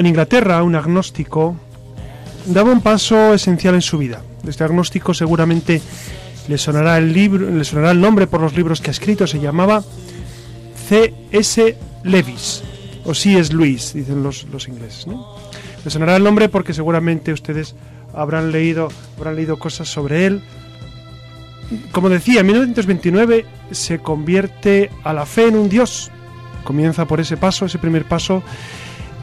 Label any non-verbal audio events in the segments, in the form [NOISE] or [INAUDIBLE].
En Inglaterra, un agnóstico daba un paso esencial en su vida. Este agnóstico seguramente le sonará el libro, le sonará el nombre por los libros que ha escrito. Se llamaba C.S. Lewis o C.S. Lewis, dicen los, los ingleses. Le sonará el nombre porque seguramente ustedes habrán leído, habrán leído cosas sobre él. Como decía, en 1929 se convierte a la fe en un Dios. Comienza por ese paso, ese primer paso,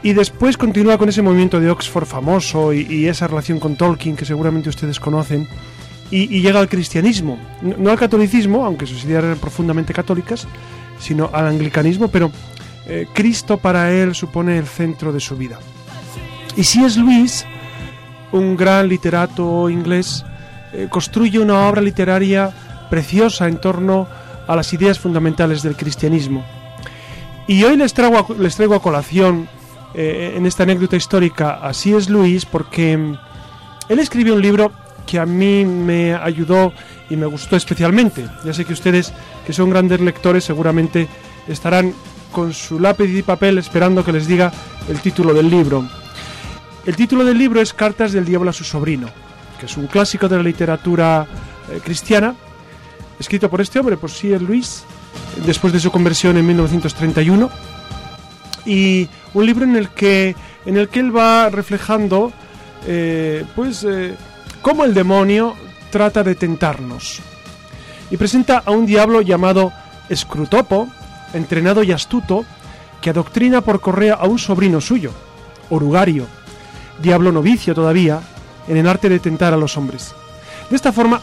y después continúa con ese movimiento de Oxford famoso y, esa relación con Tolkien que seguramente ustedes conocen, y, llega al cristianismo. No, al catolicismo, aunque sus ideas eran profundamente católicas, sino al anglicanismo, pero eh, Cristo para él supone el centro de su vida. Y si es Luis, un gran literato inglés, eh, construye una obra literaria preciosa en torno a las ideas fundamentales del cristianismo. Y hoy les traigo a, les traigo a colación eh, en esta anécdota histórica así es Luis porque mm, él escribió un libro que a mí me ayudó y me gustó especialmente. Ya sé que ustedes, que son grandes lectores, seguramente estarán con su lápiz y papel esperando que les diga el título del libro. El título del libro es Cartas del Diablo a su sobrino, que es un clásico de la literatura eh, cristiana, escrito por este hombre, por C.S. Luis, después de su conversión en 1931, y un libro en el que, en el que él va reflejando eh, pues, eh, cómo el demonio trata de tentarnos. Y presenta a un diablo llamado Scrutopo, entrenado y astuto, que adoctrina por correa a un sobrino suyo, Orugario, diablo novicio todavía, en el arte de tentar a los hombres. De esta forma,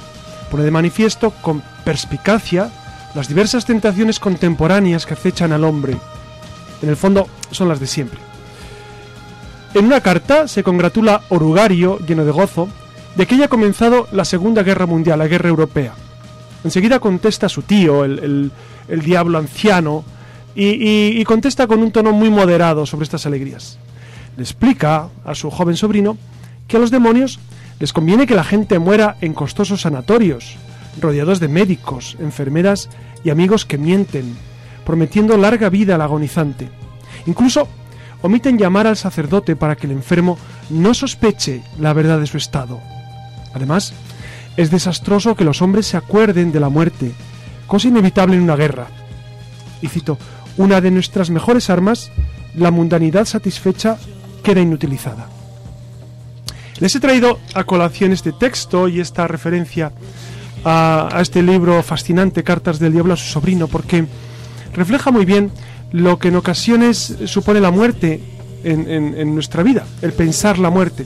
pone de manifiesto con perspicacia las diversas tentaciones contemporáneas que acechan al hombre. En el fondo, son las de siempre. En una carta se congratula Orugario, lleno de gozo, de que haya comenzado la Segunda Guerra Mundial, la Guerra Europea. Enseguida contesta a su tío, el, diablo anciano, y contesta con un tono muy moderado sobre estas alegrías le explica a su joven sobrino que a los demonios les conviene que la gente muera en costosos sanatorios, rodeados de médicos, enfermeras y amigos que mienten, prometiendo larga vida al agonizante. Incluso omiten llamar al sacerdote para que el enfermo no sospeche la verdad de su estado. Además, es desastroso que los hombres se acuerden de la muerte, cosa inevitable en una guerra. Y cito, una de nuestras mejores armas, la mundanidad satisfecha queda inutilizada. Les he traído a colación este texto y esta referencia a, este libro fascinante, Cartas del Diablo a su sobrino, porque refleja muy bien lo que en ocasiones supone la muerte en, nuestra vida, el pensar la muerte,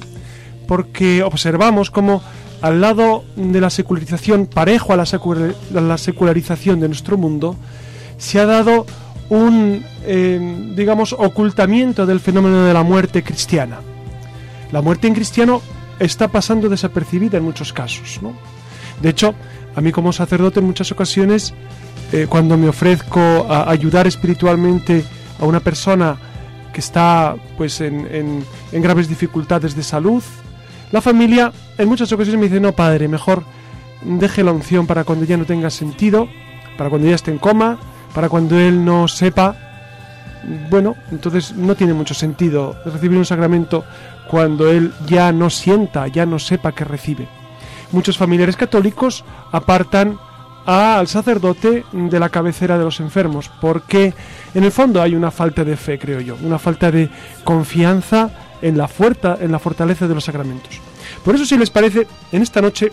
porque observamos como al lado de la secularización, parejo a la, la secularización de nuestro mundo, se ha dado un, eh, digamos, ocultamiento del fenómeno de la muerte cristiana. La muerte en cristiano está pasando desapercibida en muchos casos. ¿no? De hecho, a mí como sacerdote en muchas ocasiones, eh, cuando me ofrezco a ayudar espiritualmente a una persona que está pues en, en, en graves dificultades de salud, la familia en muchas ocasiones me dice, no padre, mejor deje la unción para cuando ya no tenga sentido, para cuando ya esté en coma, para cuando él no sepa, bueno, entonces no tiene mucho sentido recibir un sacramento cuando él ya no sienta, ya no sepa que recibe. Muchos familiares católicos apartan al sacerdote de la cabecera de los enfermos, porque en el fondo hay una falta de fe, creo yo, una falta de confianza en la, fuerza, en la fortaleza de los sacramentos. Por eso, si les parece, en esta noche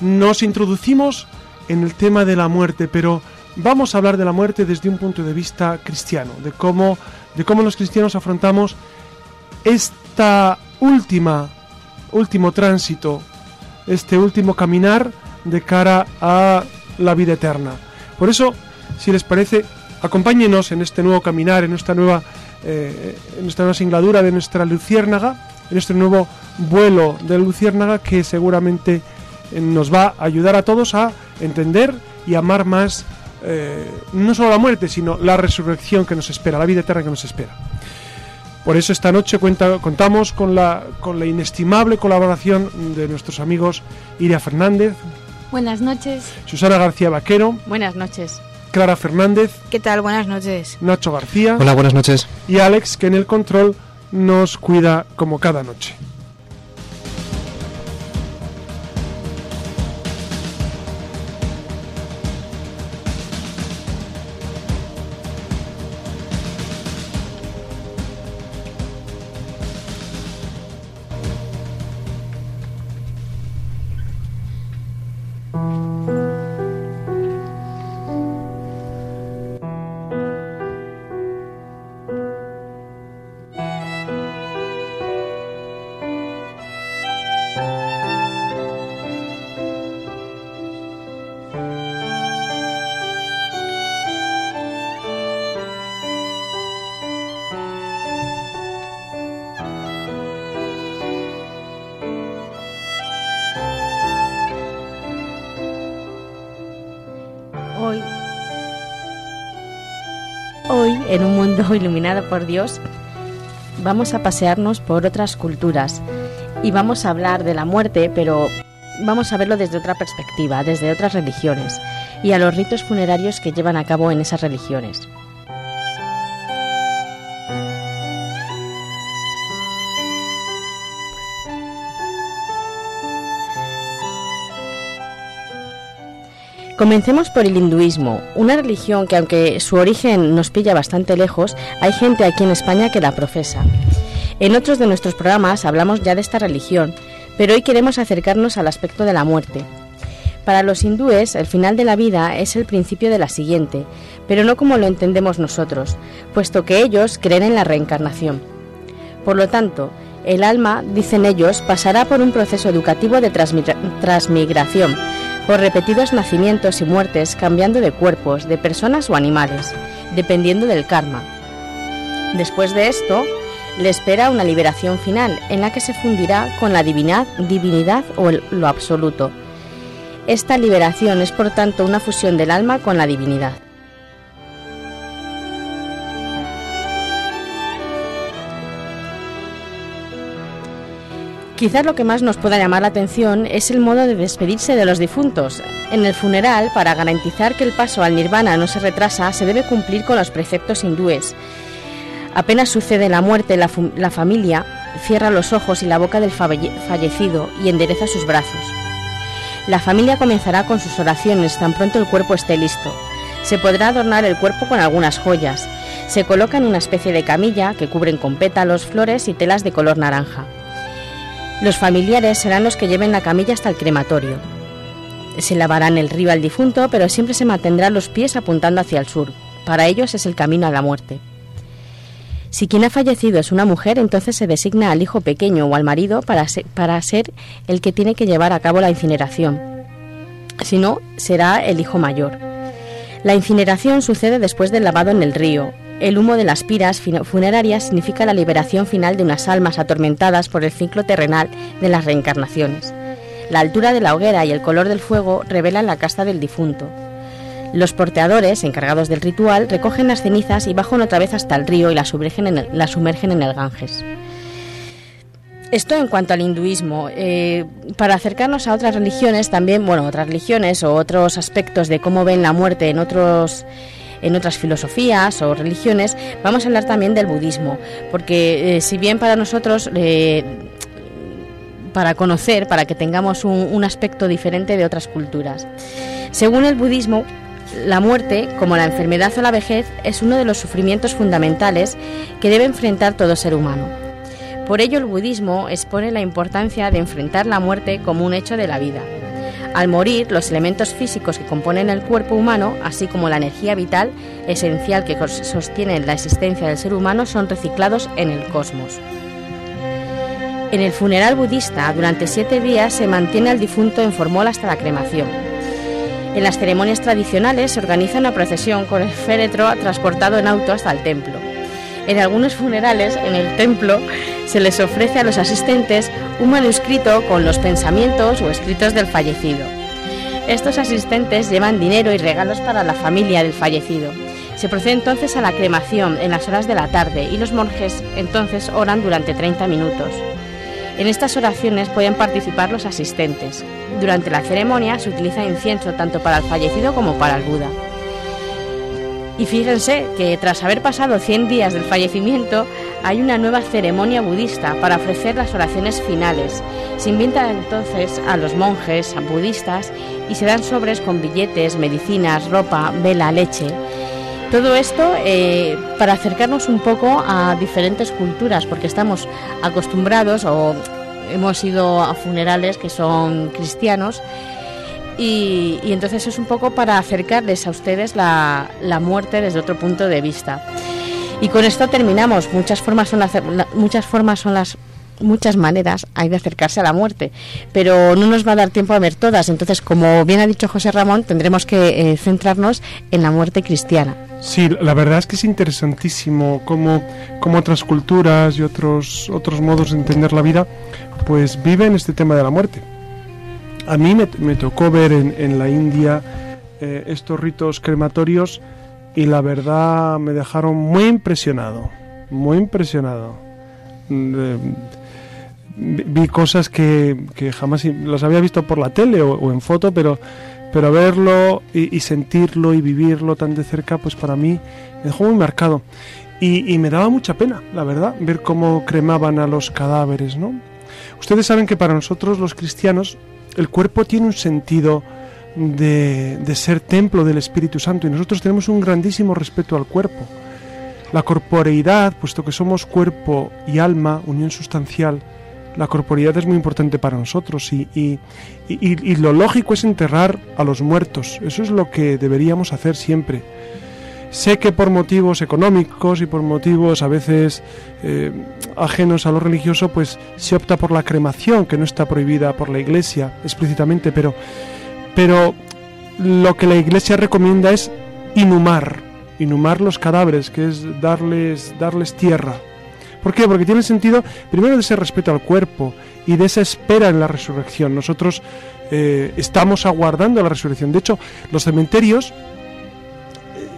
nos introducimos en el tema de la muerte, pero vamos a hablar de la muerte desde un punto de vista cristiano, de cómo, de cómo los cristianos afrontamos esta última, último tránsito, este último caminar de cara a la vida eterna. Por eso, si les parece, acompáñenos en este nuevo caminar, en esta nueva eh, en esta nueva singladura de nuestra luciérnaga, en este nuevo vuelo de luciérnaga que seguramente eh, nos va a ayudar a todos a entender y amar más eh, no solo la muerte, sino la resurrección que nos espera, la vida eterna que nos espera. Por eso esta noche cuenta, contamos con la, con la inestimable colaboración de nuestros amigos Iria Fernández. Buenas noches. Susana García Vaquero. Buenas noches. Clara Fernández. ¿Qué tal? Buenas noches. Nacho García. Hola, buenas noches. Y Alex, que en el control nos cuida como cada noche. En un mundo [LAUGHS] iluminado por Dios, vamos a pasearnos por otras culturas y vamos a hablar de la muerte, pero vamos a verlo desde otra perspectiva, desde otras religiones y a los ritos funerarios que llevan a cabo en esas religiones. Comencemos por el hinduismo, una religión que aunque su origen nos pilla bastante lejos, hay gente aquí en España que la profesa. En otros de nuestros programas hablamos ya de esta religión, pero hoy queremos acercarnos al aspecto de la muerte. Para los hindúes, el final de la vida es el principio de la siguiente, pero no como lo entendemos nosotros, puesto que ellos creen en la reencarnación. Por lo tanto, el alma, dicen ellos, pasará por un proceso educativo de transmigración, por repetidos nacimientos y muertes cambiando de cuerpos, de personas o animales, dependiendo del karma. Después de esto, le espera una liberación final en la que se fundirá con la divinidad, divinidad o lo absoluto. Esta liberación es por tanto una fusión del alma con la divinidad. Quizás lo que más nos pueda llamar la atención es el modo de despedirse de los difuntos. En el funeral, para garantizar que el paso al nirvana no se retrasa, se debe cumplir con los preceptos hindúes. Apenas sucede la muerte, la, la familia cierra los ojos y la boca del fallecido y endereza sus brazos. La familia comenzará con sus oraciones tan pronto el cuerpo esté listo. Se podrá adornar el cuerpo con algunas joyas. Se coloca en una especie de camilla que cubren con pétalos, flores y telas de color naranja. Los familiares serán los que lleven la camilla hasta el crematorio. Se lavarán el río al difunto, pero siempre se mantendrán los pies apuntando hacia el sur. Para ellos es el camino a la muerte. Si quien ha fallecido es una mujer, entonces se designa al hijo pequeño o al marido para ser, para ser el que tiene que llevar a cabo la incineración. Si no, será el hijo mayor. La incineración sucede después del lavado en el río, el humo de las piras funerarias significa la liberación final de unas almas atormentadas por el ciclo terrenal de las reencarnaciones. La altura de la hoguera y el color del fuego revelan la casta del difunto. Los porteadores, encargados del ritual, recogen las cenizas y bajan otra vez hasta el río y las sumergen en el, la sumergen en el Ganges. Esto en cuanto al hinduismo. Eh, para acercarnos a otras religiones también, bueno, otras religiones o otros aspectos de cómo ven la muerte en otros en otras filosofías o religiones, vamos a hablar también del budismo, porque eh, si bien para nosotros eh, para conocer, para que tengamos un, un, aspecto diferente de otras culturas. Según el budismo, la muerte, como la enfermedad o la vejez, es uno de los sufrimientos fundamentales que debe enfrentar todo ser humano. Por ello el budismo expone la importancia de enfrentar la muerte como un hecho de la vida. Al morir, los elementos físicos que componen el cuerpo humano, así como la energía vital esencial que sostiene la existencia del ser humano, son reciclados en el cosmos. En el funeral budista, durante siete días se mantiene al difunto en formol hasta la cremación. En las ceremonias tradicionales se organiza una procesión con el féretro transportado en auto hasta el templo. En algunos funerales, en el templo, se les ofrece a los asistentes un manuscrito con los pensamientos o escritos del fallecido. Estos asistentes llevan dinero y regalos para la familia del fallecido. Se procede entonces a la cremación en las horas de la tarde y los monjes entonces oran durante 30 minutos. En estas oraciones pueden participar los asistentes. Durante la ceremonia se utiliza incienso tanto para el fallecido como para el Buda. Y fíjense que tras haber pasado 100 días del fallecimiento, hay una nueva ceremonia budista para ofrecer las oraciones finales. Se invita entonces a los monjes a budistas y se dan sobres con billetes, medicinas, ropa, vela, leche. Todo esto eh, para acercarnos un poco a diferentes culturas, porque estamos acostumbrados o hemos ido a funerales que son cristianos y, entonces es un poco para acercarles a ustedes la, muerte desde otro punto de vista. Y con esto terminamos. Muchas formas son las, muchas formas son las muchas maneras hay de acercarse a la muerte, pero no nos va a dar tiempo a ver todas. Entonces, como bien ha dicho José Ramón, tendremos que eh, centrarnos en la muerte cristiana. Sí, la verdad es que es interesantísimo cómo, cómo otras culturas y otros, otros modos de entender la vida pues viven este tema de la muerte. A mí me, tocó ver en, la India eh, estos ritos crematorios y la verdad me dejaron muy impresionado, muy impresionado. Vi cosas que, jamás las había visto por la tele o, en foto, pero, pero verlo y, sentirlo y vivirlo tan de cerca, pues para mí me dejó muy marcado. Y, y, me daba mucha pena, la verdad, ver cómo cremaban a los cadáveres, ¿no? Ustedes saben que para nosotros los cristianos el cuerpo tiene un sentido de, ser templo del Espíritu Santo y nosotros tenemos un grandísimo respeto al cuerpo. La corporeidad, puesto que somos cuerpo y alma, unión sustancial, la corporeidad es muy importante para nosotros y, y, lo lógico es enterrar a los muertos. Eso es lo que deberíamos hacer siempre. Sé que por motivos económicos y por motivos a veces eh, ajenos a lo religioso, pues se opta por la cremación, que no está prohibida por la Iglesia explícitamente, pero, pero lo que la Iglesia recomienda es inhumar, inhumar los cadáveres, que es darles, darles tierra. ¿Por qué? Porque tiene sentido, primero, de ese respeto al cuerpo y de esa espera en la resurrección. Nosotros eh, estamos aguardando la resurrección. De hecho, los cementerios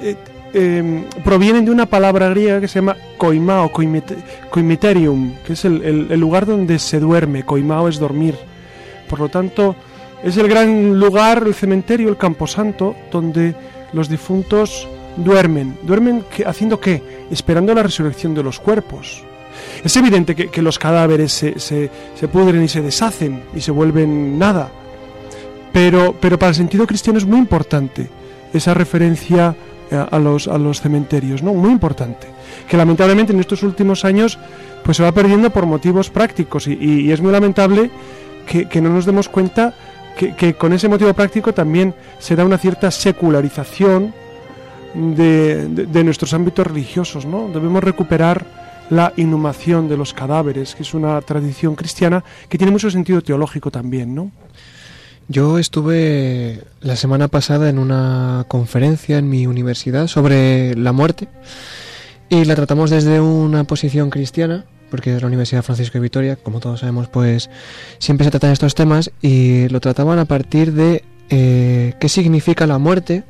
eh, Em, provienen de una palabra griega que se llama koimao, koimeterium, que es el, lugar donde se duerme. Koimao es dormir. Por lo tanto, es el gran lugar, el cementerio, el camposanto, donde los difuntos duermen. ¿Duermen haciendo qué? Esperando la resurrección de los cuerpos. Es evidente que, los cadáveres se, se, pudren y se deshacen y se vuelven nada. Pero, pero para el sentido cristiano es muy importante esa referencia a los, a los cementerios, ¿no? Muy importante. Que lamentablemente en estos últimos años pues se va perdiendo por motivos prácticos y, es muy lamentable que, no nos demos cuenta que, con ese motivo práctico también se da una cierta secularización de, de, nuestros ámbitos religiosos, ¿no? Debemos recuperar la inhumación de los cadáveres, que es una tradición cristiana que tiene mucho sentido teológico también, ¿no? Yo estuve la semana pasada en una conferencia en mi universidad sobre la muerte y la tratamos desde una posición cristiana, porque es la Universidad Francisco de Vitoria, como todos sabemos, pues siempre se tratan estos temas y lo trataban a partir de eh, qué significa la muerte,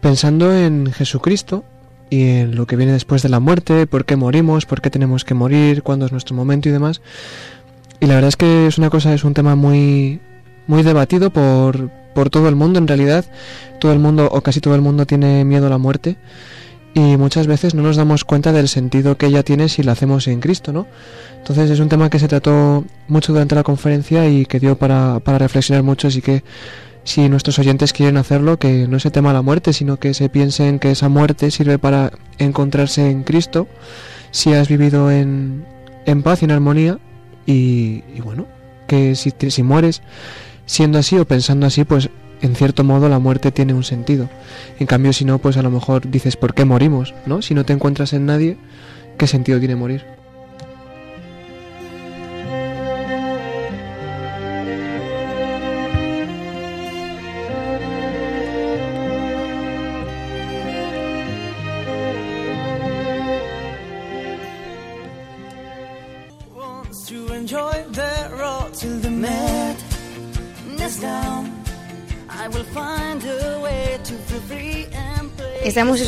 pensando en Jesucristo y en lo que viene después de la muerte, por qué morimos, por qué tenemos que morir, cuándo es nuestro momento y demás. Y la verdad es que es una cosa, es un tema muy muy debatido por, por todo el mundo en realidad. Todo el mundo o casi todo el mundo tiene miedo a la muerte y muchas veces no nos damos cuenta del sentido que ella tiene si la hacemos en Cristo, ¿no? Entonces es un tema que se trató mucho durante la conferencia y que dio para, para reflexionar mucho, así que si nuestros oyentes quieren hacerlo, que no se tema la muerte, sino que se piensen que esa muerte sirve para encontrarse en Cristo, si has vivido en, en paz y en armonía, y, y bueno, que si, si mueres siendo así o pensando así, pues en cierto modo la muerte tiene un sentido. En cambio, si no, pues a lo mejor dices, ¿por qué morimos? ¿No? Si no te encuentras en nadie, ¿qué sentido tiene morir?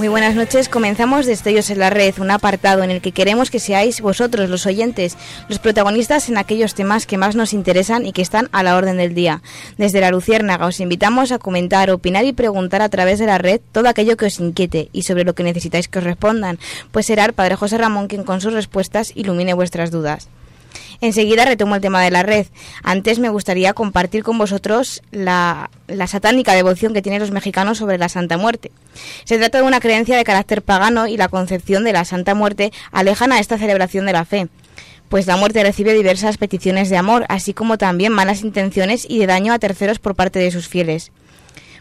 Muy buenas noches. Comenzamos Destellos en la Red, un apartado en el que queremos que seáis vosotros, los oyentes, los protagonistas en aquellos temas que más nos interesan y que están a la orden del día. Desde la Luciérnaga os invitamos a comentar, opinar y preguntar a través de la red todo aquello que os inquiete y sobre lo que necesitáis que os respondan, pues será el Padre José Ramón quien con sus respuestas ilumine vuestras dudas. Enseguida retomo el tema de la red. Antes me gustaría compartir con vosotros la, la, satánica devoción que tienen los mexicanos sobre la Santa Muerte. Se trata de una creencia de carácter pagano y la concepción de la Santa Muerte alejan a esta celebración de la fe pues la muerte recibe diversas peticiones de amor, así como también malas intenciones y de daño a terceros por parte de sus fieles.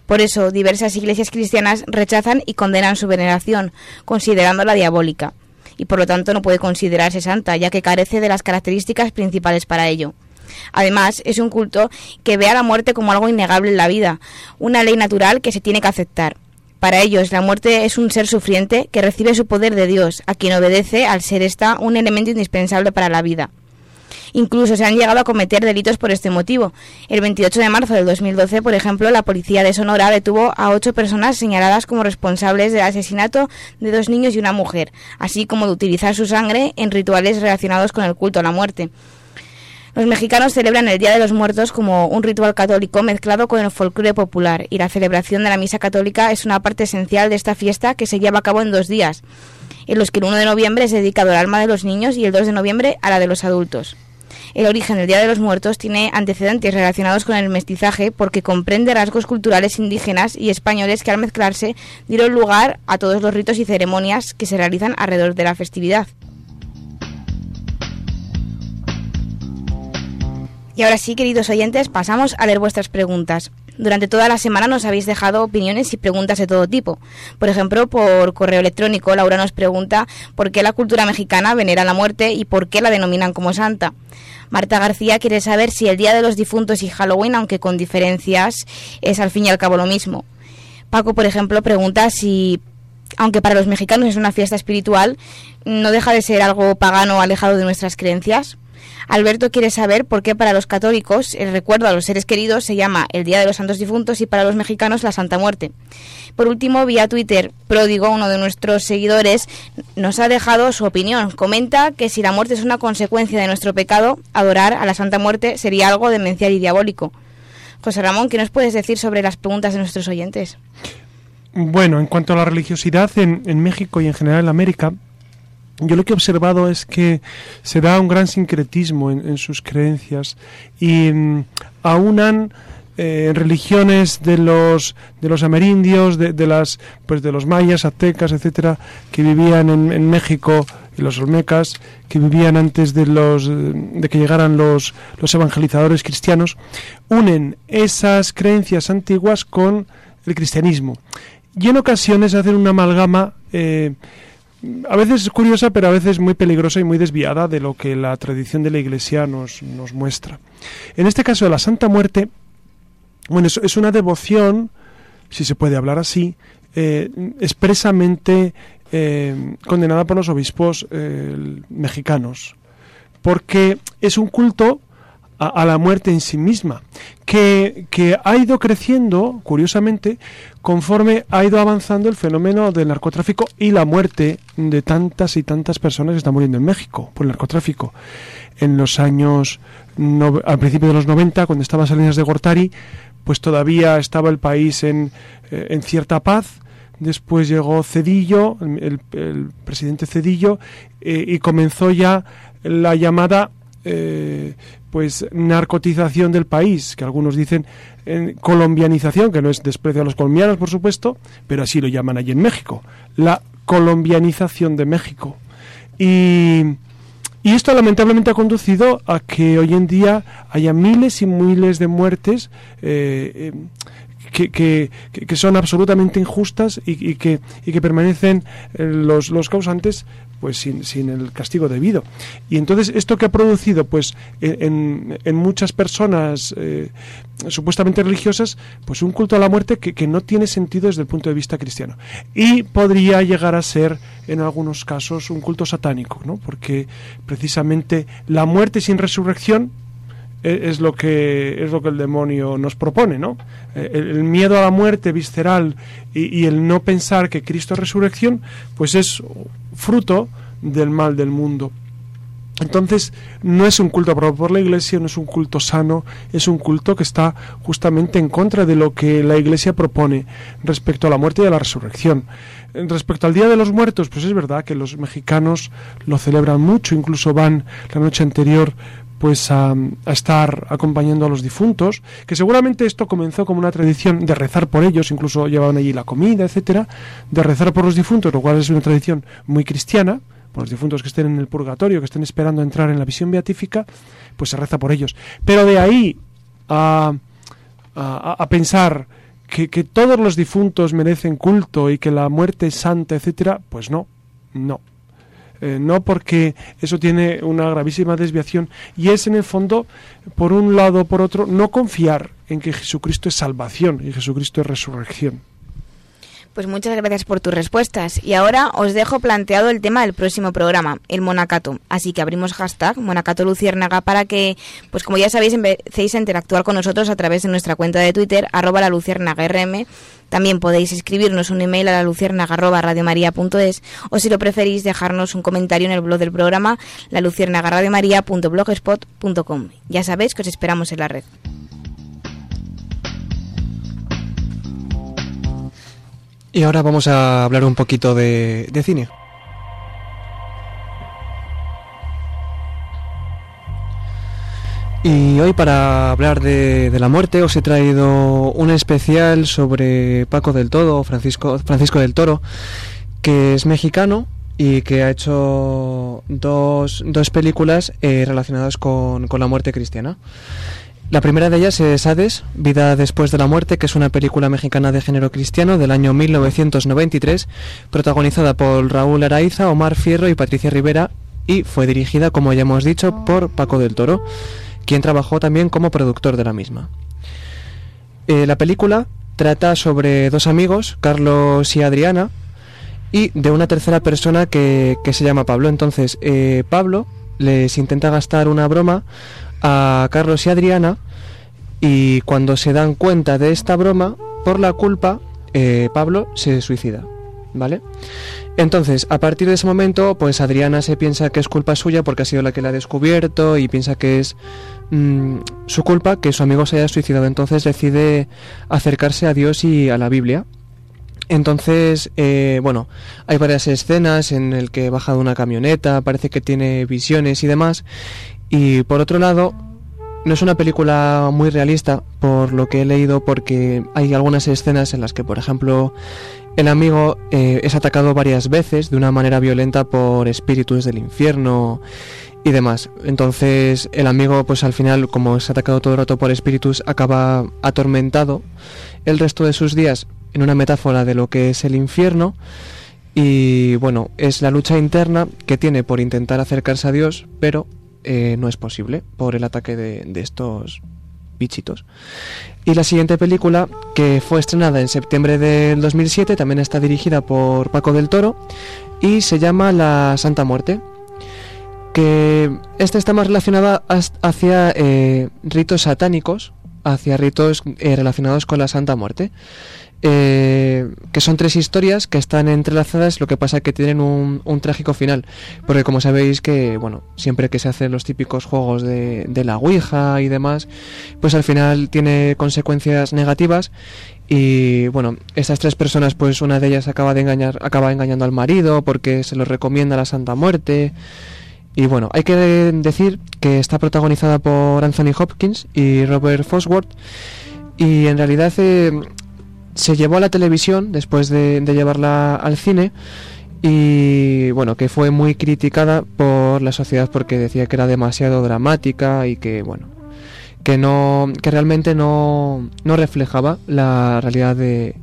Por eso, diversas iglesias cristianas rechazan y condenan su veneración, considerándola diabólica y por lo tanto no puede considerarse santa, ya que carece de las características principales para ello. Además, es un culto que ve a la muerte como algo innegable en la vida, una ley natural que se tiene que aceptar. Para ellos, la muerte es un ser sufriente que recibe su poder de Dios, a quien obedece al ser esta un elemento indispensable para la vida. Incluso se han llegado a cometer delitos por este motivo. El 28 de marzo del 2012, por ejemplo, la policía de Sonora detuvo a ocho personas señaladas como responsables del asesinato de dos niños y una mujer, así como de utilizar su sangre en rituales relacionados con el culto a la muerte. Los mexicanos celebran el Día de los Muertos como un ritual católico mezclado con el folclore popular y la celebración de la misa católica es una parte esencial de esta fiesta que se lleva a cabo en dos días, en los que el 1 de noviembre es dedicado al alma de los niños y el 2 de noviembre a la de los adultos. El origen del Día de los Muertos tiene antecedentes relacionados con el mestizaje porque comprende rasgos culturales indígenas y españoles que al mezclarse dieron lugar a todos los ritos y ceremonias que se realizan alrededor de la festividad. Y ahora sí, queridos oyentes, pasamos a leer vuestras preguntas. Durante toda la semana nos habéis dejado opiniones y preguntas de todo tipo. Por ejemplo, por correo electrónico, Laura nos pregunta por qué la cultura mexicana venera la muerte y por qué la denominan como santa. Marta García quiere saber si el Día de los Difuntos y Halloween, aunque con diferencias, es al fin y al cabo lo mismo. Paco, por ejemplo, pregunta si, aunque para los mexicanos es una fiesta espiritual, no deja de ser algo pagano alejado de nuestras creencias. Alberto quiere saber por qué para los católicos el recuerdo a los seres queridos se llama el Día de los Santos Difuntos y para los mexicanos la Santa Muerte. Por último, vía Twitter, Pródigo, uno de nuestros seguidores, nos ha dejado su opinión. Comenta que si la muerte es una consecuencia de nuestro pecado, adorar a la Santa Muerte sería algo demencial y diabólico. José Ramón, ¿qué nos puedes decir sobre las preguntas de nuestros oyentes? Bueno, en cuanto a la religiosidad en, en México y en general en América, yo lo que he observado es que se da un gran sincretismo en, sus creencias y mm, aunan eh, religiones de los de los amerindios, de, las pues de los mayas, aztecas, etcétera, que vivían en, México y los olmecas que vivían antes de los de que llegaran los los evangelizadores cristianos, unen esas creencias antiguas con el cristianismo. Y en ocasiones hacen una amalgama eh, a veces es curiosa, pero a veces muy peligrosa y muy desviada de lo que la tradición de la Iglesia nos, muestra. En este caso de la Santa Muerte, bueno, es, es una devoción, si se puede hablar así, eh, expresamente eh, condenada por los obispos eh, mexicanos, porque es un culto a, la muerte en sí misma, que, que, ha ido creciendo, curiosamente, conforme ha ido avanzando el fenómeno del narcotráfico y la muerte de tantas y tantas personas que están muriendo en México por el narcotráfico. En los años, al principio de los 90, cuando estaba Salinas de Gortari, pues todavía estaba el país en, eh, en cierta paz, después llegó Cedillo, el, presidente Cedillo, eh, y comenzó ya la llamada eh, pues narcotización del país, que algunos dicen en colombianización, que no es desprecio a los colombianos, por supuesto, pero así lo llaman allí en México, la colombianización de México. Y, y esto lamentablemente ha conducido a que hoy en día haya miles y miles de muertes eh, que, que, que son absolutamente injustas y, y, que, y que permanecen eh, los, los causantes pues sin, sin, el castigo debido. Y entonces esto que ha producido pues en, en muchas personas eh, supuestamente religiosas pues un culto a la muerte que, que, no tiene sentido desde el punto de vista cristiano. Y podría llegar a ser en algunos casos un culto satánico, ¿no? porque precisamente la muerte sin resurrección e, es lo que es lo que el demonio nos propone, ¿no? Eh, el, el miedo a la muerte visceral y, y, el no pensar que Cristo es resurrección, pues es fruto del mal del mundo. Entonces, no es un culto aprobado por la Iglesia, no es un culto sano, es un culto que está justamente en contra de lo que la Iglesia propone respecto a la muerte y a la resurrección. Respecto al Día de los Muertos, pues es verdad que los mexicanos lo celebran mucho, incluso van la noche anterior pues a, estar acompañando a los difuntos, que seguramente esto comenzó como una tradición de rezar por ellos, incluso llevaban allí la comida, etcétera, de rezar por los difuntos, lo cual es una tradición muy cristiana, por los difuntos que estén en el purgatorio, que estén esperando entrar en la visión beatífica, pues se reza por ellos. Pero de ahí a, a, a pensar que, que, todos los difuntos merecen culto y que la muerte es santa, etcétera, pues no, no. Eh, no porque eso tiene una gravísima desviación y es en el fondo, por un lado o por otro, no confiar en que Jesucristo es salvación y Jesucristo es resurrección. Pues muchas gracias por tus respuestas. Y ahora os dejo planteado el tema del próximo programa, el Monacato. Así que abrimos hashtag Monacato Luciérnaga para que, pues como ya sabéis, empecéis a interactuar con nosotros a través de nuestra cuenta de Twitter, arroba la Luciérnaga RM. También podéis escribirnos un email a la luciérnaga.radiomaría.es o si lo preferís dejarnos un comentario en el blog del programa la luciérnaga.radiomaría.blogspot.com. Ya sabéis que os esperamos en la red. Y ahora vamos a hablar un poquito de, de cine. Y hoy para hablar de, de, la muerte os he traído un especial sobre Paco del Todo, Francisco, Francisco del Toro, que es mexicano y que ha hecho dos, dos películas eh, relacionadas con, con la muerte cristiana. La primera de ellas es Hades, Vida después de la muerte, que es una película mexicana de género cristiano del año 1993, protagonizada por Raúl Araiza, Omar Fierro y Patricia Rivera, y fue dirigida, como ya hemos dicho, por Paco del Toro, quien trabajó también como productor de la misma. Eh, la película trata sobre dos amigos, Carlos y Adriana, y de una tercera persona que, que se llama Pablo. Entonces, eh, Pablo les intenta gastar una broma a Carlos y Adriana y cuando se dan cuenta de esta broma, por la culpa, eh, Pablo se suicida, ¿vale? Entonces, a partir de ese momento, pues Adriana se piensa que es culpa suya porque ha sido la que la ha descubierto y piensa que es mmm, su culpa que su amigo se haya suicidado. Entonces decide acercarse a Dios y a la Biblia. Entonces, eh, bueno, hay varias escenas en el que baja de una camioneta, parece que tiene visiones y demás. Y por otro lado, no es una película muy realista, por lo que he leído, porque hay algunas escenas en las que, por ejemplo, el amigo eh, es atacado varias veces de una manera violenta por espíritus del infierno y demás. Entonces el amigo, pues al final, como es atacado todo el rato por espíritus, acaba atormentado el resto de sus días en una metáfora de lo que es el infierno. Y bueno, es la lucha interna que tiene por intentar acercarse a Dios, pero eh, no es posible por el ataque de, estos bichitos. Y la siguiente película, que fue estrenada en septiembre del 2007, también está dirigida por Paco del Toro y se llama La Santa Muerte. Que esta está más relacionada hacia eh, ritos satánicos, hacia ritos eh, relacionados con la Santa Muerte. Eh, que son tres historias que están entrelazadas, lo que pasa que tienen un, un, trágico final, porque como sabéis que, bueno, siempre que se hacen los típicos juegos de, de, la Ouija y demás, pues al final tiene consecuencias negativas y bueno, estas tres personas, pues una de ellas acaba de engañar, acaba engañando al marido porque se lo recomienda la Santa Muerte. Y bueno, hay que decir que está protagonizada por Anthony Hopkins y Robert Fosworth. Y en realidad eh, se llevó a la televisión después de, llevarla al cine y bueno, que fue muy criticada por la sociedad porque decía que era demasiado dramática y que bueno, que no que realmente no, no reflejaba la realidad de,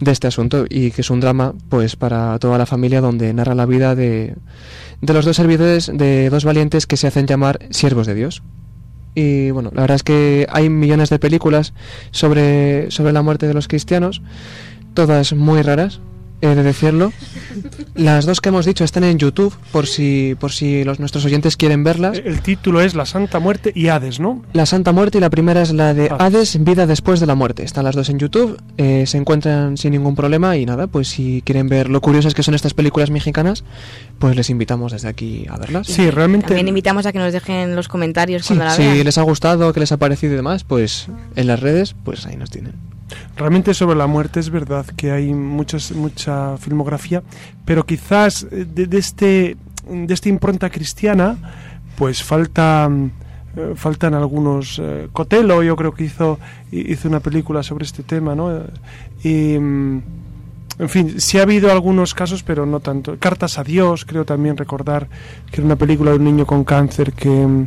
de este asunto y que es un drama pues para toda la familia donde narra la vida de, de los dos servidores de dos valientes que se hacen llamar siervos de Dios. Y bueno, la verdad es que hay millones de películas sobre, sobre la muerte de los cristianos, todas muy raras, he de decirlo. Las dos que hemos dicho están en YouTube, por si, por si los, nuestros oyentes quieren verlas. El título es La Santa Muerte y Hades, ¿no? La Santa Muerte y la primera es la de Hades. Hades, Vida después de la muerte. Están las dos en YouTube, eh, se encuentran sin ningún problema y nada, pues si quieren ver lo curiosas que son estas películas mexicanas, pues les invitamos desde aquí a verlas. Sí, realmente. También invitamos a que nos dejen los comentarios Sí, cuando la si vean. les ha gustado, qué les ha parecido y demás, pues en las redes, pues ahí nos tienen. Realmente sobre la muerte es verdad que hay muchas, mucha filmografía, pero quizás eh, de, de este, de esta impronta cristiana, pues falta, eh, faltan algunos. eh, Cotelo, yo creo que hizo, hizo una película sobre este tema, ¿no? Y, mm, en fin, sí ha habido algunos casos, pero no tanto. Cartas a Dios, creo también recordar que era una película de un niño con cáncer que,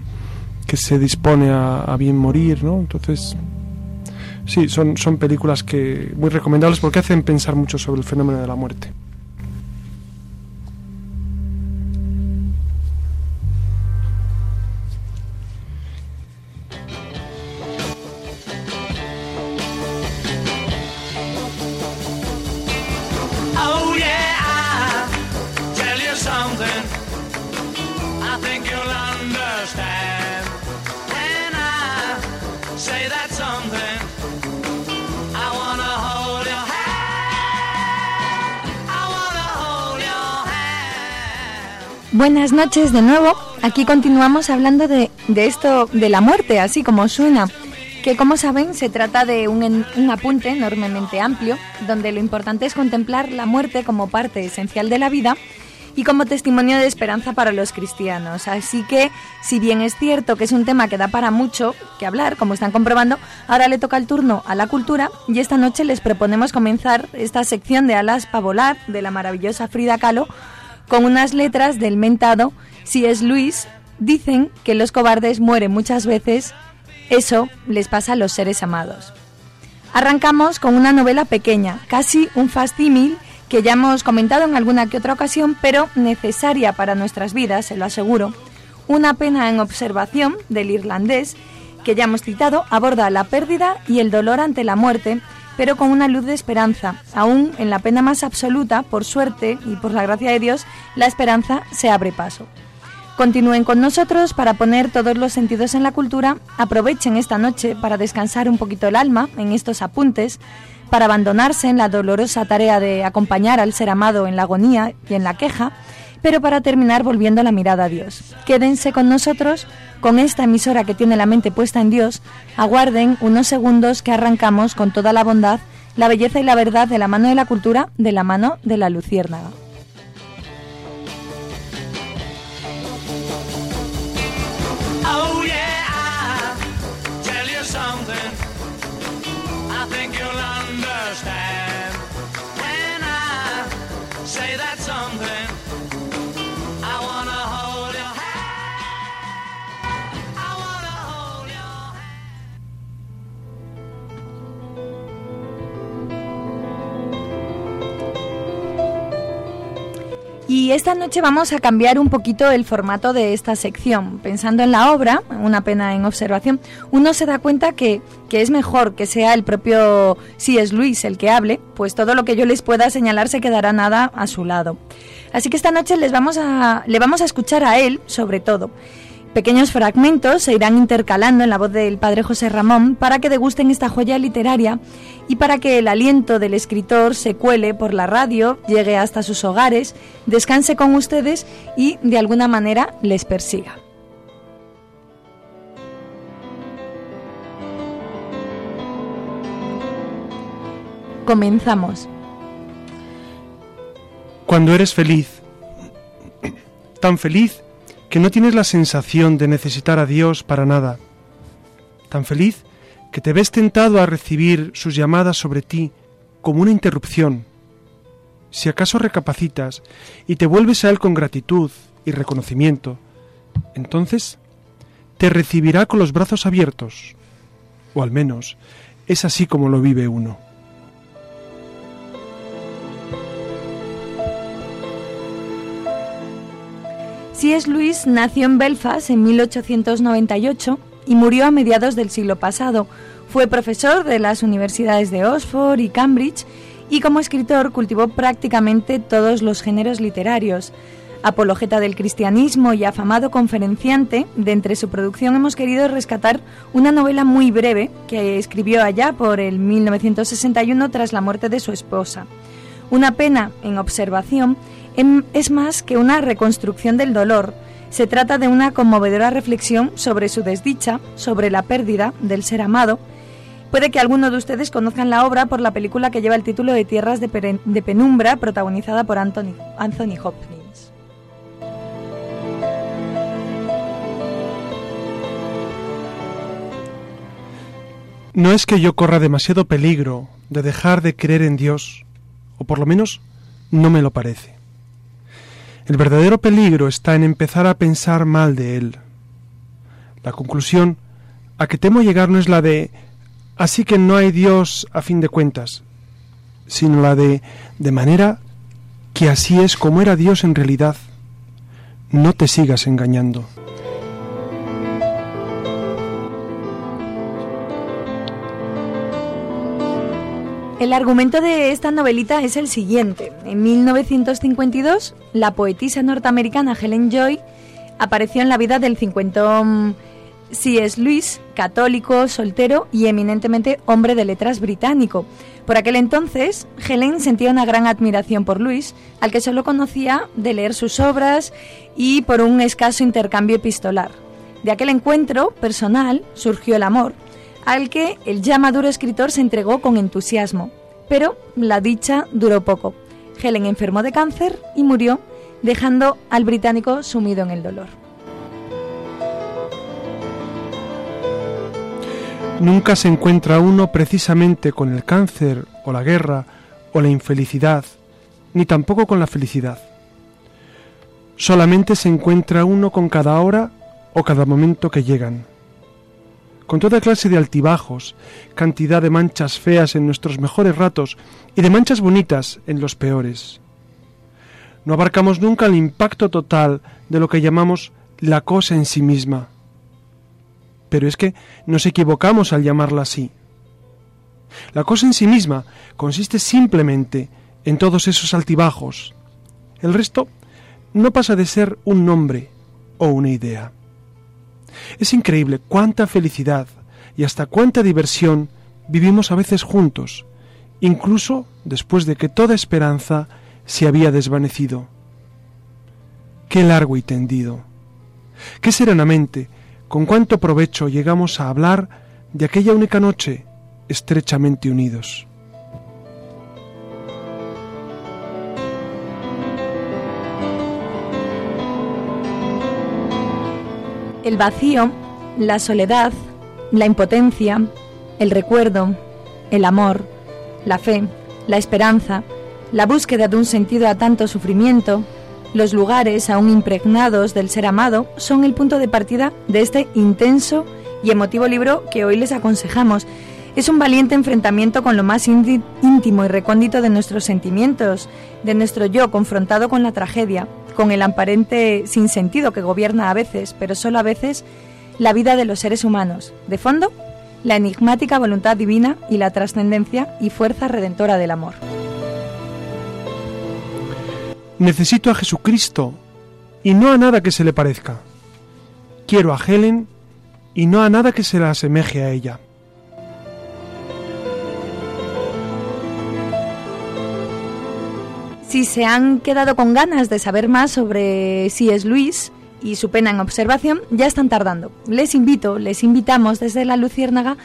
que se dispone a bien morir, ¿no? Entonces. Sí, son, son películas que muy recomendables porque hacen pensar mucho sobre el fenómeno de la muerte. Buenas noches de nuevo. Aquí continuamos hablando de, de esto, de la muerte, así como suena. Que como saben, se trata de un, un apunte enormemente amplio, donde lo importante es contemplar la muerte como parte esencial de la vida y como testimonio de esperanza para los cristianos. Así que, si bien es cierto que es un tema que da para mucho que hablar, como están comprobando, ahora le toca el turno a la cultura y esta noche les proponemos comenzar esta sección de alas para volar de la maravillosa Frida Kahlo con unas letras del mentado Si es Luis. Dicen que los cobardes mueren muchas veces. Eso les pasa a los seres amados. Arrancamos con una novela pequeña, casi un fascímil que ya hemos comentado en alguna que otra ocasión, pero necesaria para nuestras vidas, se lo aseguro. Una pena en observación del irlandés, que ya hemos citado, aborda la pérdida y el dolor ante la muerte, pero con una luz de esperanza. Aún en la pena más absoluta, por suerte y por la gracia de Dios, la esperanza se abre paso. Continúen con nosotros para poner todos los sentidos en la cultura, aprovechen esta noche para descansar un poquito el alma en estos apuntes, para abandonarse en la dolorosa tarea de acompañar al ser amado en la agonía y en la queja, pero para terminar volviendo la mirada a Dios. Quédense con nosotros, con esta emisora que tiene la mente puesta en Dios, aguarden unos segundos que arrancamos con toda la bondad, la belleza y la verdad de la mano de la cultura, de la mano de la luciérnaga. Y esta noche vamos a cambiar un poquito el formato de esta sección. Pensando en la obra, una pena en observación, uno se da cuenta que, que es mejor que sea el propio si es Luis el que hable, pues todo lo que yo les pueda señalar se quedará nada a su lado. Así que esta noche les vamos a, le vamos a escuchar a él, sobre todo. Pequeños fragmentos se irán intercalando en la voz del padre José Ramón para que degusten esta joya literaria y para que el aliento del escritor se cuele por la radio, llegue hasta sus hogares, descanse con ustedes y de alguna manera les persiga. Comenzamos. Cuando eres feliz, tan feliz que no tienes la sensación de necesitar a Dios para nada, tan feliz que te ves tentado a recibir sus llamadas sobre ti como una interrupción, si acaso recapacitas y te vuelves a Él con gratitud y reconocimiento, entonces te recibirá con los brazos abiertos, O al menos, es así como lo vive uno. C.S. Nació en Belfast en 1898 y murió a mediados del siglo pasado. Fue profesor de las universidades de Oxford y Cambridge y como escritor cultivó prácticamente todos los géneros literarios. Apologeta del cristianismo y afamado conferenciante, de entre su producción hemos querido rescatar una novela muy breve que escribió allá por el 1961 tras la muerte de su esposa. Una pena en observación es más que una reconstrucción del dolor. Se trata de una conmovedora reflexión sobre su desdicha, sobre la pérdida del ser amado. Puede que alguno de ustedes conozcan la obra por la película que lleva el título de Tierras de, Penumbra, protagonizada por Anthony Hopkins. No es que yo corra demasiado peligro de dejar de creer en Dios, o por lo menos no me lo parece. El verdadero peligro está en empezar a pensar mal de Él. La conclusión a que temo llegar no es la de así que no hay Dios a fin de cuentas, sino la de de manera que así es como era Dios en realidad. No te sigas engañando. El argumento de esta novelita es el siguiente. En 1952, la poetisa norteamericana Helen Joy apareció en la vida del cincuentón C.S. Lewis, católico, soltero y eminentemente hombre de letras británico. Por aquel entonces, Helen sentía una gran admiración por Lewis, al que solo conocía de leer sus obras y por un escaso intercambio epistolar. De aquel encuentro personal surgió el amor, al que el ya maduro escritor se entregó con entusiasmo. Pero la dicha duró poco. Helen enfermó de cáncer y murió, dejando al británico sumido en el dolor. Nunca se encuentra uno precisamente con el cáncer o la guerra o la infelicidad, ni tampoco con la felicidad. Solamente se encuentra uno con cada hora o cada momento que llegan. Con toda clase de altibajos, cantidad de manchas feas en nuestros mejores ratos y de manchas bonitas en los peores. No abarcamos nunca el impacto total de lo que llamamos la cosa en sí misma pero es que nos equivocamos al llamarla así. La cosa en sí misma consiste simplemente en todos esos altibajos. El resto no pasa de ser un nombre o una idea. Es increíble cuánta felicidad y hasta cuánta diversión vivimos a veces juntos, incluso después de que toda esperanza se había desvanecido. Qué largo y tendido. Qué serenamente con cuánto provecho llegamos a hablar de aquella única noche estrechamente unidos. El vacío, la soledad, la impotencia, el recuerdo, el amor, la fe, la esperanza, la búsqueda de un sentido a tanto sufrimiento, los lugares aún impregnados del ser amado son el punto de partida de este intenso y emotivo libro que hoy les aconsejamos. Es un valiente enfrentamiento con lo más íntimo y recóndito de nuestros sentimientos, de nuestro yo confrontado con la tragedia, con el aparente sinsentido que gobierna a veces, pero solo a veces, la vida de los seres humanos. De fondo, la enigmática voluntad divina y la trascendencia y fuerza redentora del amor. Necesito a Jesucristo y no a nada que se le parezca. Quiero a Helen y no a nada que se le asemeje a ella. Si se han quedado con ganas de saber más sobre C.S. Luis y su pena en observación, ya están tardando. Les invito, les invitamos desde la Luciérnaga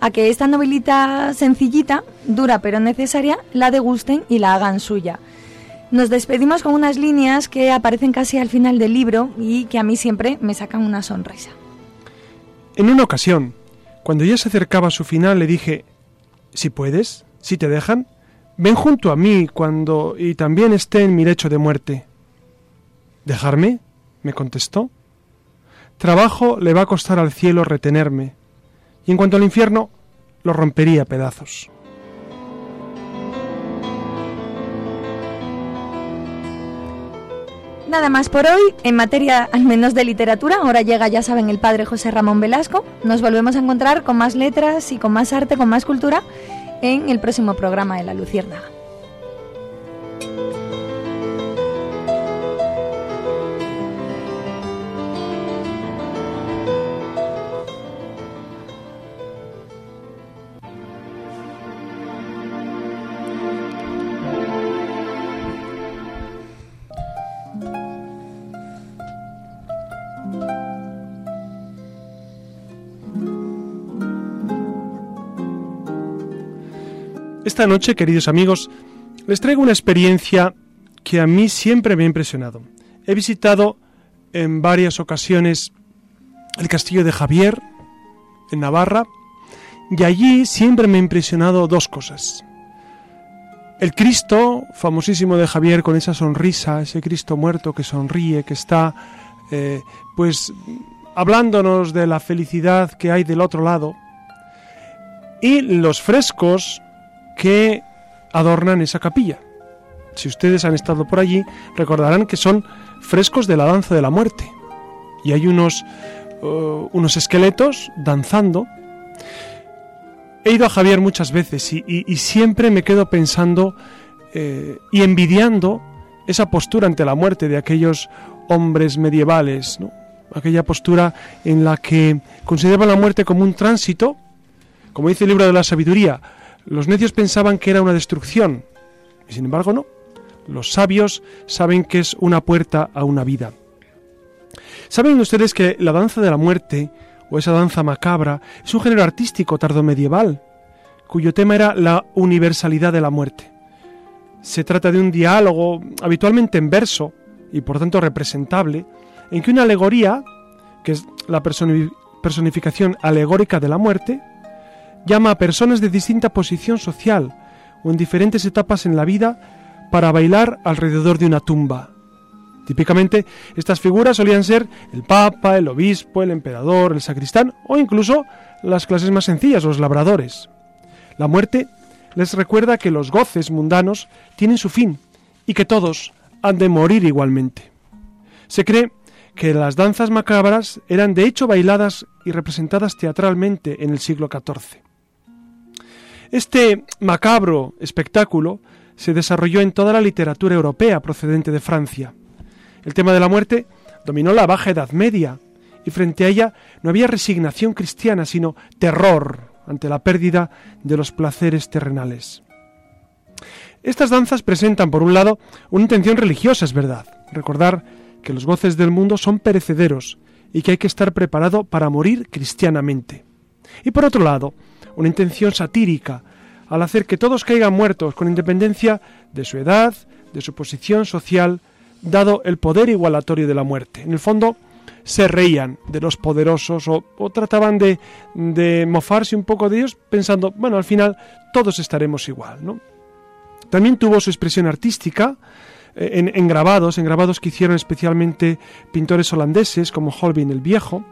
a que esta novelita sencillita, dura pero necesaria, la degusten y la hagan suya. Nos despedimos con unas líneas que aparecen casi al final del libro y que a mí siempre me sacan una sonrisa. En una ocasión, cuando ya se acercaba a su final, le dije, si puedes, si te dejan, ven junto a mí cuando y también esté en mi lecho de muerte. ¿Dejarme? me contestó. Trabajo le va a costar al cielo retenerme, y en cuanto al infierno, lo rompería a pedazos. Nada más por hoy, en materia al menos de literatura, ahora llega, ya saben, el padre José Ramón Velasco. Nos volvemos a encontrar con más letras y con más arte, con más cultura en el próximo programa de La Luciérnaga. Esta noche, queridos amigos, les traigo una experiencia que a mí siempre me ha impresionado. He visitado en varias ocasiones el castillo de Javier, en Navarra, y allí siempre me ha impresionado dos cosas. El Cristo, famosísimo de Javier, con esa sonrisa, ese Cristo muerto que sonríe, que está, eh, pues, hablándonos de la felicidad que hay del otro lado, y los frescos que adornan esa capilla. Si ustedes han estado por allí, recordarán que son frescos de la danza de la muerte. Y hay unos, uh, unos esqueletos danzando. He ido a Javier muchas veces y, siempre me quedo pensando eh, y envidiando esa postura ante la muerte de aquellos hombres medievales, ¿no? aquella postura en la que consideraban la muerte como un tránsito, como dice el libro de la sabiduría, los necios pensaban que era una destrucción, y sin embargo no. Los sabios saben que es una puerta a una vida. ¿Saben ustedes que la danza de la muerte, o esa danza macabra, es un género artístico tardomedieval, cuyo tema era la universalidad de la muerte? Se trata de un diálogo habitualmente en verso, y por tanto representable, en que una alegoría, que es la personi- personificación alegórica de la muerte, llama a personas de distinta posición social o en diferentes etapas en la vida para bailar alrededor de una tumba. Típicamente, estas figuras solían ser el papa, el obispo, el emperador, el sacristán o incluso las clases más sencillas, los labradores. La muerte les recuerda que los goces mundanos tienen su fin y que todos han de morir igualmente. Se cree que las danzas macabras eran de hecho bailadas y representadas teatralmente en el siglo XIV. Este macabro espectáculo se desarrolló en toda la literatura europea procedente de Francia. El tema de la muerte dominó la Baja Edad Media y frente a ella no había resignación cristiana, sino terror ante la pérdida de los placeres terrenales. Estas danzas presentan, por un lado, una intención religiosa, es verdad, recordar que los goces del mundo son perecederos y que hay que estar preparado para morir cristianamente. Y por otro lado, una intención satírica, al hacer que todos caigan muertos con independencia de su edad, de su posición social, dado el poder igualatorio de la muerte. En el fondo, se reían de los poderosos o, trataban de, mofarse un poco de ellos pensando, bueno, al final todos estaremos igual, ¿no? También tuvo su expresión artística eh, en, en grabados, en grabados que hicieron especialmente pintores holandeses como Holbein el Viejo,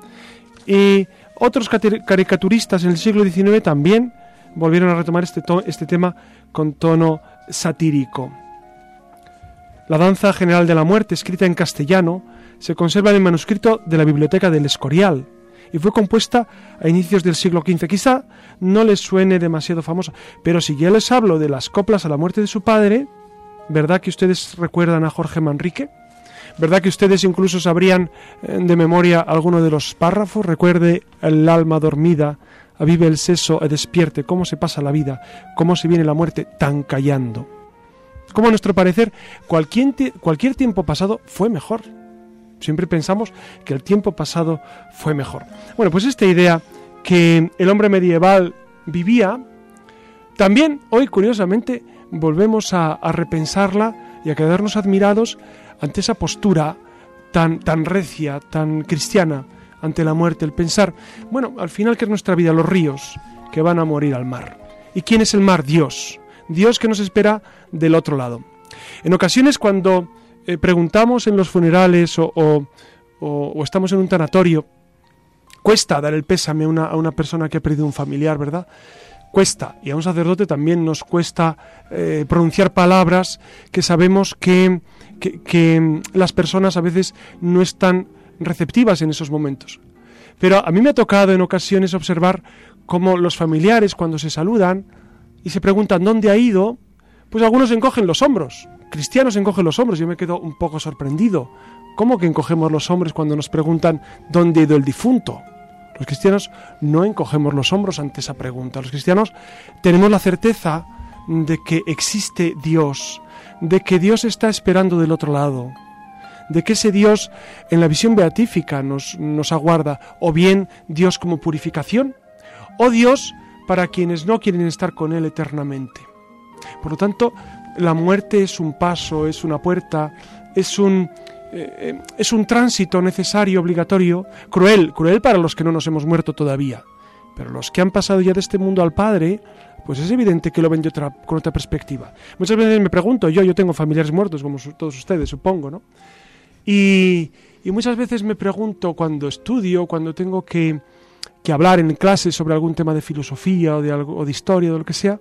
y otros caricaturistas en el siglo XIX también volvieron a retomar este, este tema con tono satírico. La danza general de la muerte, escrita en castellano, se conserva en el manuscrito de la biblioteca del Escorial y fue compuesta a inicios del siglo XV. Quizá no les suene demasiado famosa, pero si ya les hablo de las coplas a la muerte de su padre, ¿verdad que ustedes recuerdan a Jorge Manrique? ¿Verdad que ustedes incluso sabrían eh, de memoria alguno de los párrafos? Recuerde el alma dormida, avive el seso, despierte, cómo se pasa la vida, cómo se viene la muerte, tan callando. Como a nuestro parecer, cualquier, cualquier tiempo pasado fue mejor. Siempre pensamos que el tiempo pasado fue mejor. Bueno, pues esta idea que el hombre medieval vivía, también hoy, curiosamente, volvemos a repensarla y a quedarnos admirados ante esa postura tan, tan recia, tan cristiana ante la muerte, el pensar, bueno, al final que es nuestra vida, los ríos que van a morir al mar. ¿Y quién es el mar? Dios. Dios que nos espera del otro lado. En ocasiones cuando eh, preguntamos en los funerales o, o- estamos en un tanatorio, cuesta dar el pésame a una, a una persona que ha perdido un familiar, ¿verdad? cuesta, y a un sacerdote también nos cuesta eh, pronunciar palabras que sabemos que, que, mm, las personas a veces no están receptivas en esos momentos. Pero a mí me ha tocado en ocasiones observar cómo los familiares cuando se saludan y se preguntan dónde ha ido, pues algunos encogen los hombros, cristianos encogen los hombros, yo me quedo un poco sorprendido. ¿Cómo que encogemos los hombros cuando nos preguntan dónde ha ido el difunto? Los cristianos no encogemos los hombros ante esa pregunta. Los cristianos tenemos la certeza de que existe Dios, de que Dios está esperando del otro lado, de que ese Dios en la visión beatífica nos, nos aguarda, o bien Dios como purificación, o Dios para quienes no quieren estar con Él eternamente. Por lo tanto, la muerte es un paso, es una puerta, es un, eh, eh, es un tránsito necesario, obligatorio, cruel, cruel para los que no nos hemos muerto todavía. Pero los que han pasado ya de este mundo al Padre, pues es evidente que lo ven de otra, con otra perspectiva. Muchas veces me pregunto, yo, yo tengo familiares muertos, como su- todos ustedes, supongo, ¿no? Y, y muchas veces me pregunto cuando estudio, cuando tengo que, que hablar en clase sobre algún tema de filosofía o de, algo, o de historia o de lo que sea,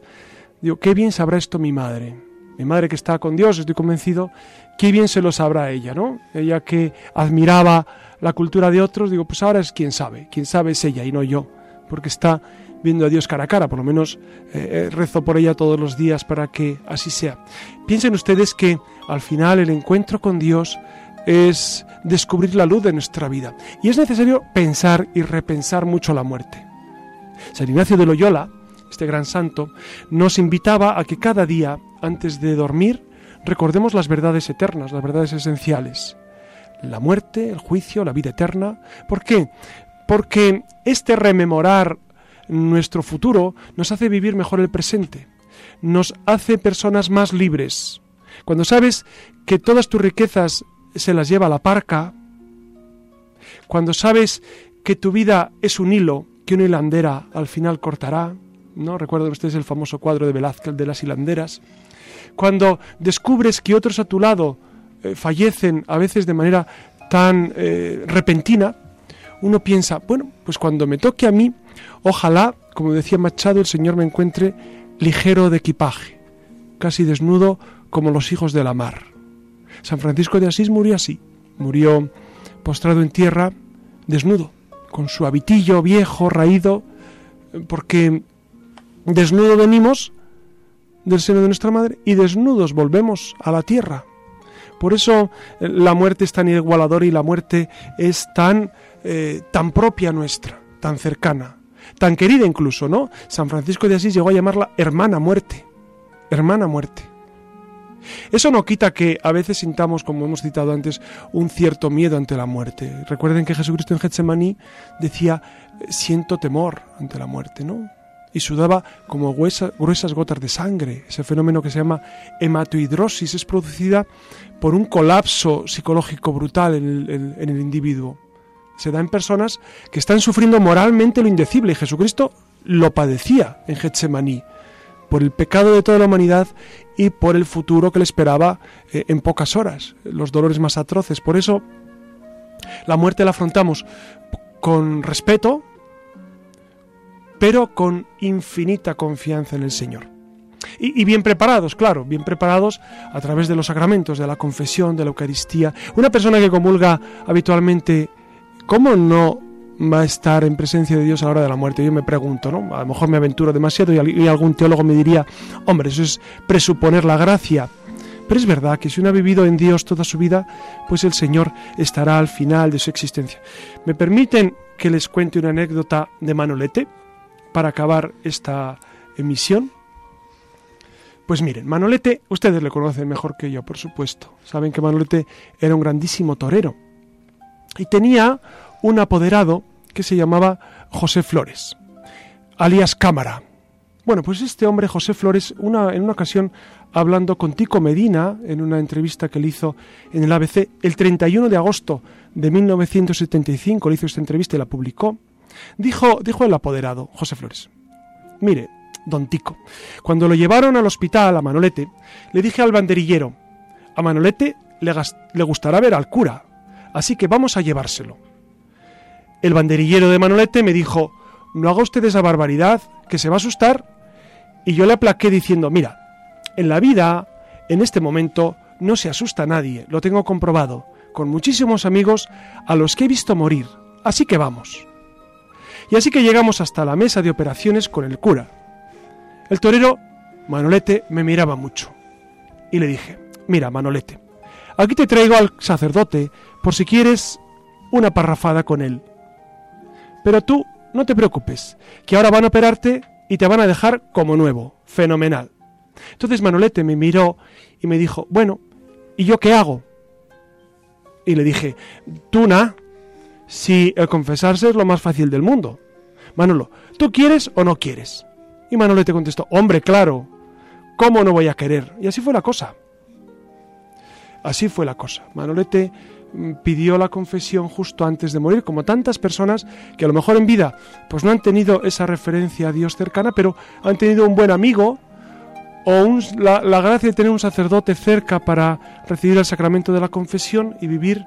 digo, qué bien sabrá esto mi madre. Mi madre que está con Dios, estoy convencido, qué bien se lo sabrá ella, ¿no? Ella que admiraba la cultura de otros, digo, pues ahora es quien sabe, quien sabe es ella y no yo, porque está viendo a Dios cara a cara, por lo menos eh, eh, rezo por ella todos los días para que así sea. Piensen ustedes que al final el encuentro con Dios es descubrir la luz de nuestra vida y es necesario pensar y repensar mucho la muerte. San Ignacio de Loyola, este gran santo, nos invitaba a que cada día, antes de dormir, recordemos las verdades eternas, las verdades esenciales. La muerte, el juicio, la vida eterna. ¿Por qué? Porque este rememorar nuestro futuro nos hace vivir mejor el presente, nos hace personas más libres. Cuando sabes que todas tus riquezas se las lleva la parca, cuando sabes que tu vida es un hilo que una hilandera al final cortará, ¿no? Recuerden ustedes el famoso cuadro de Velázquez de las hilanderas. Cuando descubres que otros a tu lado eh, fallecen a veces de manera tan eh, repentina, uno piensa, bueno, pues cuando me toque a mí, ojalá, como decía Machado, el Señor me encuentre ligero de equipaje, casi desnudo como los hijos de la mar. San Francisco de Asís murió así, murió postrado en tierra, desnudo, con su habitillo viejo, raído, porque desnudo venimos del seno de nuestra madre y desnudos volvemos a la tierra. Por eso eh, la muerte es tan igualadora y la muerte es tan, eh, tan propia nuestra, tan cercana, tan querida incluso, ¿no? San Francisco de Asís llegó a llamarla hermana muerte, hermana muerte. Eso no quita que a veces sintamos, como hemos citado antes, un cierto miedo ante la muerte. Recuerden que Jesucristo en Getsemaní decía, siento temor ante la muerte, ¿no? Y sudaba como gruesa- gruesas gotas de sangre. Ese fenómeno que se llama hematohidrosis es producida por un colapso psicológico brutal en el individuo. Se da en personas que están sufriendo moralmente lo indecible y Jesucristo lo padecía en Getsemaní por el pecado de toda la humanidad y por el futuro que le esperaba eh, en pocas horas, los dolores más atroces. Por eso la muerte la afrontamos con respeto, pero con infinita confianza en el Señor. Y, y bien preparados, claro, bien preparados a través de los sacramentos, de la confesión, de la Eucaristía. Una persona que comulga habitualmente, ¿cómo no va a estar en presencia de Dios a la hora de la muerte? Yo me pregunto, ¿no? A lo mejor me aventuro demasiado y, al- y algún teólogo me diría, hombre, eso es presuponer la gracia. Pero es verdad que si uno ha vivido en Dios toda su vida, pues el Señor estará al final de su existencia. ¿Me permiten que les cuente una anécdota de Manolete para acabar esta emisión? Pues miren, Manolete, ustedes le conocen mejor que yo, por supuesto. Saben que Manolete era un grandísimo torero. Y tenía un apoderado que se llamaba José Flores, alias Cámara. Bueno, pues este hombre, José Flores, una, en una ocasión, hablando con Tico Medina, en una entrevista que le hizo en el ABC, el 31 de agosto de 1975, le hizo esta entrevista y la publicó, dijo, dijo el apoderado, José Flores, mire, don Tico, cuando lo llevaron al hospital a Manolete, le dije al banderillero, a Manolete le, gustará ver al cura, así que vamos a llevárselo. El banderillero de Manolete me dijo, no haga usted esa barbaridad, que se va a asustar. Y yo le aplaqué diciendo, mira, en la vida, en este momento, no se asusta nadie, lo tengo comprobado, con muchísimos amigos a los que he visto morir. Así que vamos. Y así que llegamos hasta la mesa de operaciones con el cura. El torero, Manolete, me miraba mucho. Y le dije, mira, Manolete, aquí te traigo al sacerdote por si quieres una parrafada con él. Pero tú no te preocupes, que ahora van a operarte y te van a dejar como nuevo, fenomenal. Entonces Manolete me miró y me dijo, bueno, ¿y yo qué hago? Y le dije, tú na, si el confesarse es lo más fácil del mundo. Manolo, ¿tú quieres o no quieres? Y Manolete contestó, hombre, claro, ¿cómo no voy a querer? Y así fue la cosa. Así fue la cosa. Manolete mm, pidió la confesión justo antes de morir, como tantas personas que a lo mejor en vida pues no han tenido esa referencia a Dios cercana, pero han tenido un buen amigo o un- la, gracia de tener un sacerdote cerca para recibir el sacramento de la confesión y vivir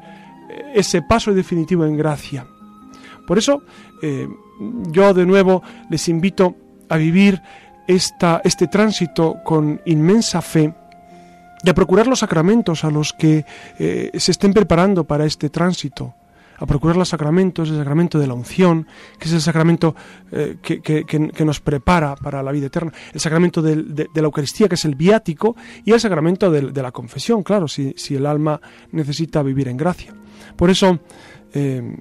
eh, ese paso definitivo en gracia. Por eso eh, yo de nuevo les invito a vivir esta, este tránsito con inmensa fe a procurar los sacramentos a los que eh, se estén preparando para este tránsito, a procurar los sacramentos, el sacramento de la unción, que es el sacramento eh, que, que- que- nos prepara para la vida eterna, el sacramento de, de la Eucaristía, que es el viático, y el sacramento del- de, la confesión, claro, si, si el alma necesita vivir en gracia. Por eso, eh,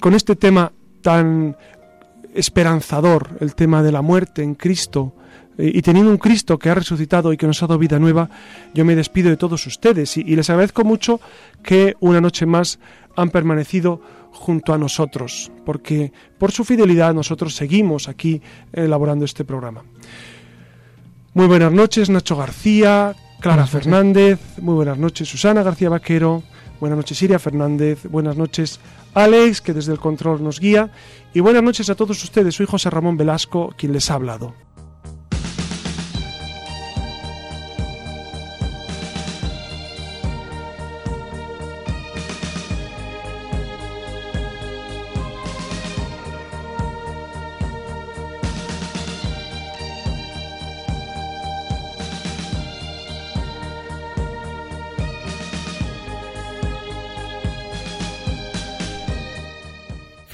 con este tema tan esperanzador, el tema de la muerte en Cristo, y teniendo un Cristo que ha resucitado y que nos ha dado vida nueva, yo me despido de todos ustedes y, y les agradezco mucho que una noche más han permanecido junto a nosotros, porque por su fidelidad nosotros seguimos aquí elaborando este programa. Muy buenas noches, Nacho García, Clara Buenas. Fernández, muy buenas noches, Susana García Vaquero, buenas noches, Iria Fernández, buenas noches, Alex, que desde el control nos guía, y buenas noches a todos ustedes. Soy José Ramón Velasco, quien les ha hablado.